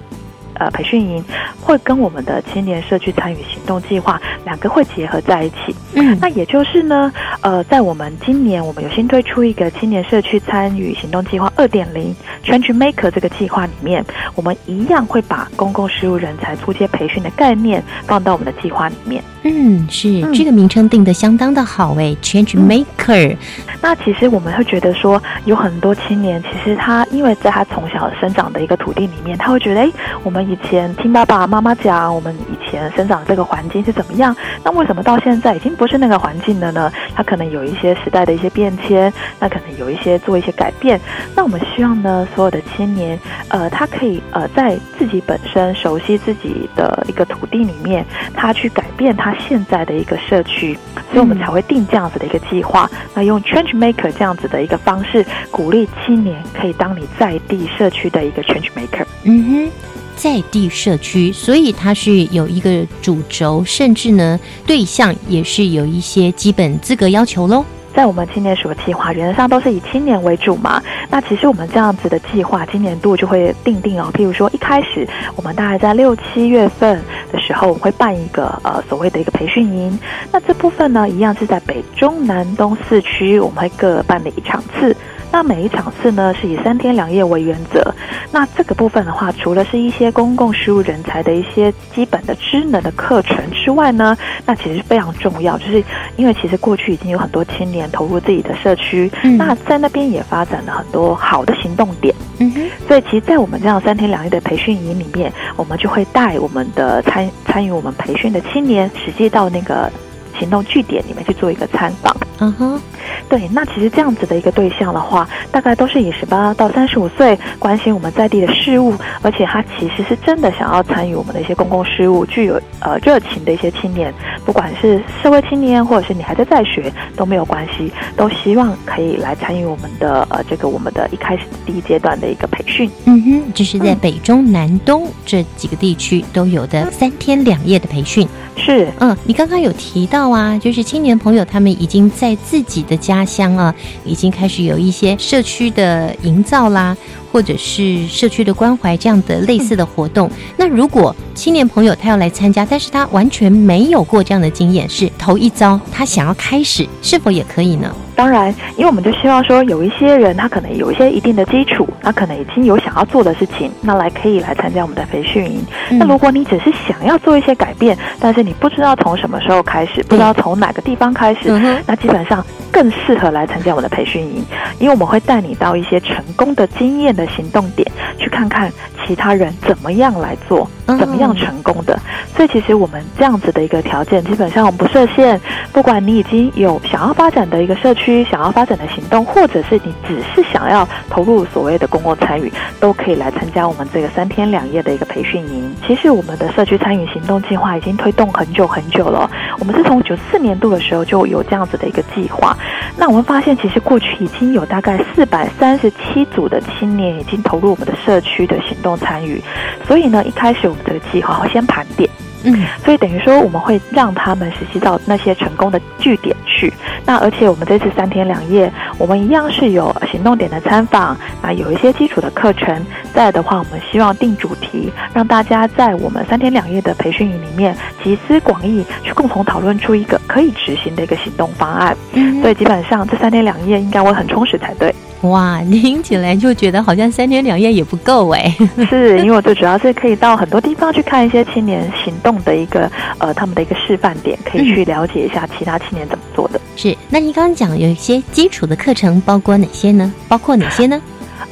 呃，培训营会跟我们的青年社区参与行动计划两个会结合在一起。嗯，那也就是呢，呃，在我们今年我们有新推出一个青年社区参与行动计划二点零 Change Maker 这个计划里面，我们一样会把公共事务人才出阶培训的概念放到我们的计划里面。嗯，是这个名称定的相当的好诶 c h a n g e Maker。那其实我们会觉得说，有很多青年其实他因为在他从小生长的一个土地里面，他会觉得，哎，我们。以前听爸爸妈妈讲，我们以前生长这个环境是怎么样？那为什么到现在已经不是那个环境了呢？它可能有一些时代的一些变迁，那可能有一些做一些改变。那我们希望呢，所有的青年，呃，他可以呃，在自己本身熟悉自己的一个土地里面，他去改变他现在的一个社区，所以我们才会定这样子的一个计划。那用 Change Maker 这样子的一个方式，鼓励青年可以当你在地社区的一个 Change Maker。嗯哼。在地社区，所以它是有一个主轴，甚至呢对象也是有一些基本资格要求喽。在我们青年署的计划，原则上都是以青年为主嘛。那其实我们这样子的计划，今年度就会定定哦。譬如说，一开始我们大概在六七月份的时候，我们会办一个呃所谓的一个培训营。那这部分呢，一样是在北中南东四区，我们会各办理一场次。那每一场次呢，是以三天两夜为原则。那这个部分的话，除了是一些公共事务人才的一些基本的职能的课程之外呢，那其实非常重要，就是因为其实过去已经有很多青年投入自己的社区，那在那边也发展了很多好的行动点。嗯哼，所以其实，在我们这样三天两夜的培训营里面，我们就会带我们的参参与我们培训的青年，实际到那个行动据点里面去做一个参访。嗯哼。对，那其实这样子的一个对象的话，大概都是以十八到三十五岁，关心我们在地的事物，而且他其实是真的想要参与我们的一些公共事务，具有呃热情的一些青年，不管是社会青年，或者是你还在在学都没有关系，都希望可以来参与我们的呃这个我们的一开始第一阶段的一个培训。嗯哼，就是在北中南东这几个地区都有的三天两夜的培训。是，嗯，你刚刚有提到啊，就是青年朋友他们已经在自己的家乡啊，已经开始有一些社区的营造啦，或者是社区的关怀这样的类似的活动。那如果青年朋友他要来参加，但是他完全没有过这样的经验，是头一遭，他想要开始，是否也可以呢？当然，因为我们就希望说，有一些人他可能有一些一定的基础，他可能已经有想要做的事情，那来可以来参加我们的培训营。那如果你只是想要做一些改变，但是你不知道从什么时候开始，不知道从哪个地方开始，那基本上更适合来参加我们的培训营，因为我们会带你到一些成功的经验的行动点，去看看其他人怎么样来做，怎么样成功的。所以其实我们这样子的一个条件，基本上我们不设限，不管你已经有想要发展的一个社区。想要发展的行动，或者是你只是想要投入所谓的公共参与，都可以来参加我们这个三天两夜的一个培训营。其实我们的社区参与行动计划已经推动很久很久了，我们是从九四年度的时候就有这样子的一个计划。那我们发现，其实过去已经有大概四百三十七组的青年已经投入我们的社区的行动参与。所以呢，一开始们这个计划会先盘点。嗯，所以等于说我们会让他们实习到那些成功的据点去。那而且我们这次三天两夜，我们一样是有行动点的参访，那有一些基础的课程。再的话，我们希望定主题，让大家在我们三天两夜的培训营里面集思广益，去共同讨论出一个可以执行的一个行动方案。嗯，所以基本上这三天两夜应该会很充实才对。哇，听起来就觉得好像三天两夜也不够哎。是因为我最主要是可以到很多地方去看一些青年行动的一个呃他们的一个示范点，可以去了解一下其他青年怎么做的。是，那您刚刚讲有一些基础的课程，包括哪些呢？包括哪些呢？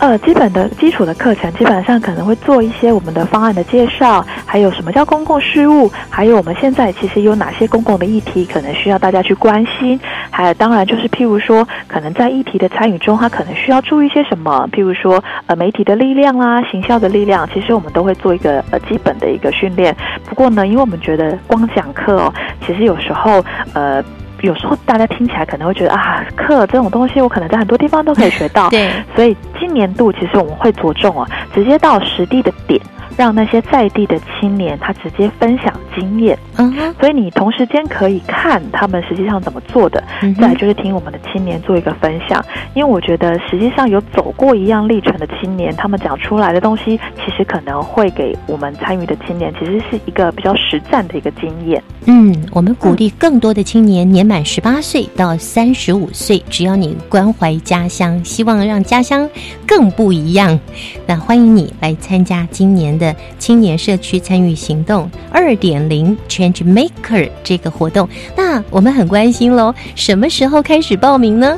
呃，基本的基础的课程，基本上可能会做一些我们的方案的介绍，还有什么叫公共事务，还有我们现在其实有哪些公共的议题可能需要大家去关心，还有当然就是譬如说，可能在议题的参与中，他可能需要注意些什么，譬如说呃媒体的力量啦、行销的力量，其实我们都会做一个呃基本的一个训练。不过呢，因为我们觉得光讲课哦，其实有时候呃。有时候大家听起来可能会觉得啊，课这种东西我可能在很多地方都可以学到，对，所以今年度其实我们会着重啊，直接到实地的点。让那些在地的青年他直接分享经验，嗯，所以你同时间可以看他们实际上怎么做的，再就是听我们的青年做一个分享。因为我觉得实际上有走过一样历程的青年，他们讲出来的东西，其实可能会给我们参与的青年，其实是一个比较实战的一个经验。嗯，我们鼓励更多的青年年满满十八岁到三十五岁，只要你关怀家乡，希望让家乡更不一样，那欢迎你来参加今年的。青年社区参与行动二点零 Change Maker 这个活动，那我们很关心喽，什么时候开始报名呢？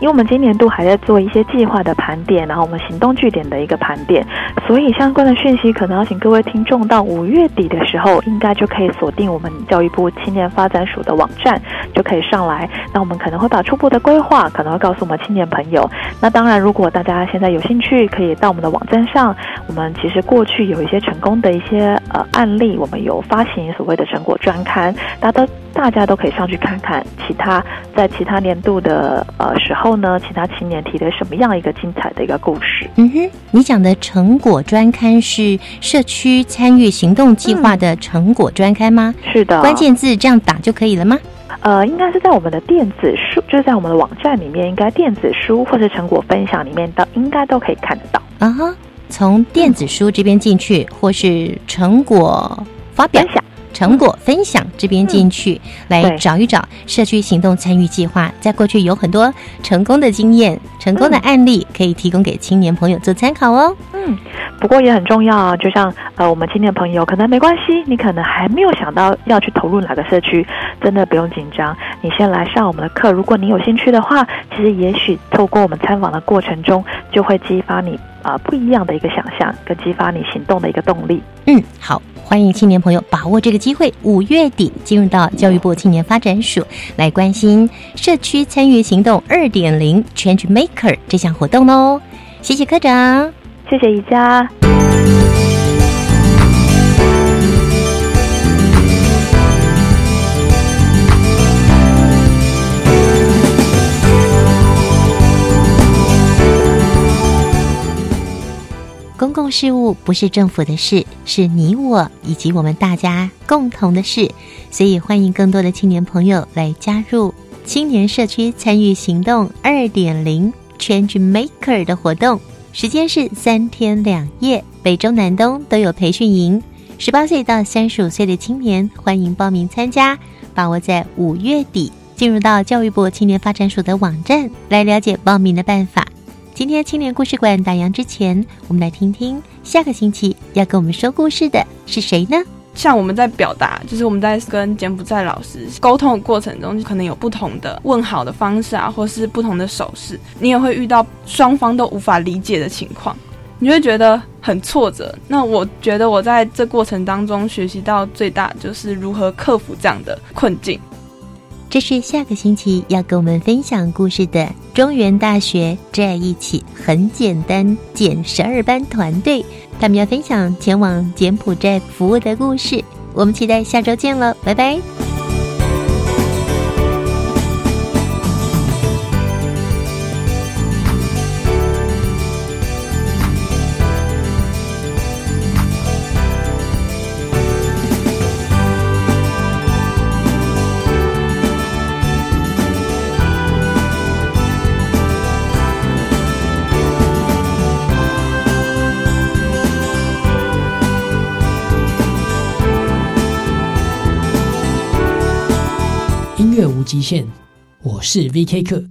因为我们今年度还在做一些计划的盘点，然后我们行动据点的一个盘点，所以相关的讯息可能要请各位听众到五月底的时候，应该就可以锁定我们教育部青年发展署的网站，就可以上来。那我们可能会把初步的规划可能会告诉我们青年朋友。那当然，如果大家现在有兴趣，可以到我们的网站上，我们其实过去有一些成功的一些呃案例，我们有发行所谓的成果专刊，大家都大家都可以上去看看，其他在其他年度的呃时候呢，其他青年提的什么样一个精彩的一个故事？嗯哼，你讲的成果专刊是社区参与行动计划的成果专刊吗？是的，关键字这样打就可以了吗？呃，应该是在我们的电子书，就是在我们的网站里面，应该电子书或是成果分享里面，都应该都可以看得到。啊哈，从电子书这边进去，或是成果发表。成果分享这边进去来找一找社区行动参与计划，在过去有很多成功的经验、成功的案例可以提供给青年朋友做参考哦。嗯，不过也很重要啊，就像呃，我们青年朋友可能没关系，你可能还没有想到要去投入哪个社区，真的不用紧张，你先来上我们的课。如果你有兴趣的话，其实也许透过我们参访的过程中，就会激发你啊不一样的一个想象，跟激发你行动的一个动力。嗯，好。欢迎青年朋友把握这个机会，五月底进入到教育部青年发展署来关心社区参与行动二点零 Change Maker 这项活动哦。谢谢科长，谢谢宜家。公共事务不是政府的事，是你我以及我们大家共同的事。所以，欢迎更多的青年朋友来加入青年社区参与行动二点零 Change Maker 的活动。时间是三天两夜，北中南东都有培训营。十八岁到三十五岁的青年欢迎报名参加，把握在五月底进入到教育部青年发展署的网站来了解报名的办法。今天青年故事馆打烊之前，我们来听听下个星期要跟我们说故事的是谁呢？像我们在表达，就是我们在跟柬埔寨老师沟通的过程中，可能有不同的问好的方式啊，或是不同的手势，你也会遇到双方都无法理解的情况，你会觉得很挫折。那我觉得我在这过程当中学习到最大就是如何克服这样的困境。这是下个星期要跟我们分享故事的中原大学在一起很简单简十二班团队，他们要分享前往柬埔寨服务的故事。我们期待下周见了，拜拜。音乐无极限，我是 V.K. 课。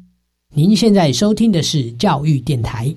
您现在收听的是教育电台。